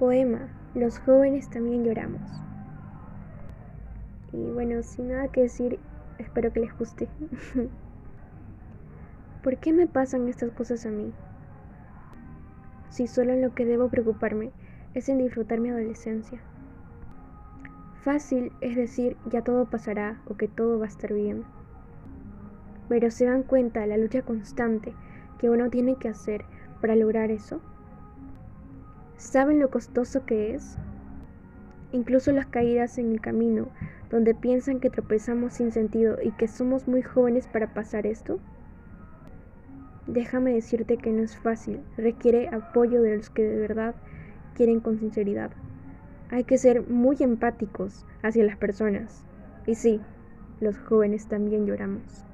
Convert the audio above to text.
Poema, los jóvenes también lloramos. Y bueno, sin nada que decir, espero que les guste. ¿Por qué me pasan estas cosas a mí? Si solo en lo que debo preocuparme es en disfrutar mi adolescencia. Fácil es decir ya todo pasará o que todo va a estar bien. Pero se dan cuenta la lucha constante que uno tiene que hacer para lograr eso. ¿Saben lo costoso que es? Incluso las caídas en el camino, donde piensan que tropezamos sin sentido y que somos muy jóvenes para pasar esto. Déjame decirte que no es fácil, requiere apoyo de los que de verdad quieren con sinceridad. Hay que ser muy empáticos hacia las personas. Y sí, los jóvenes también lloramos.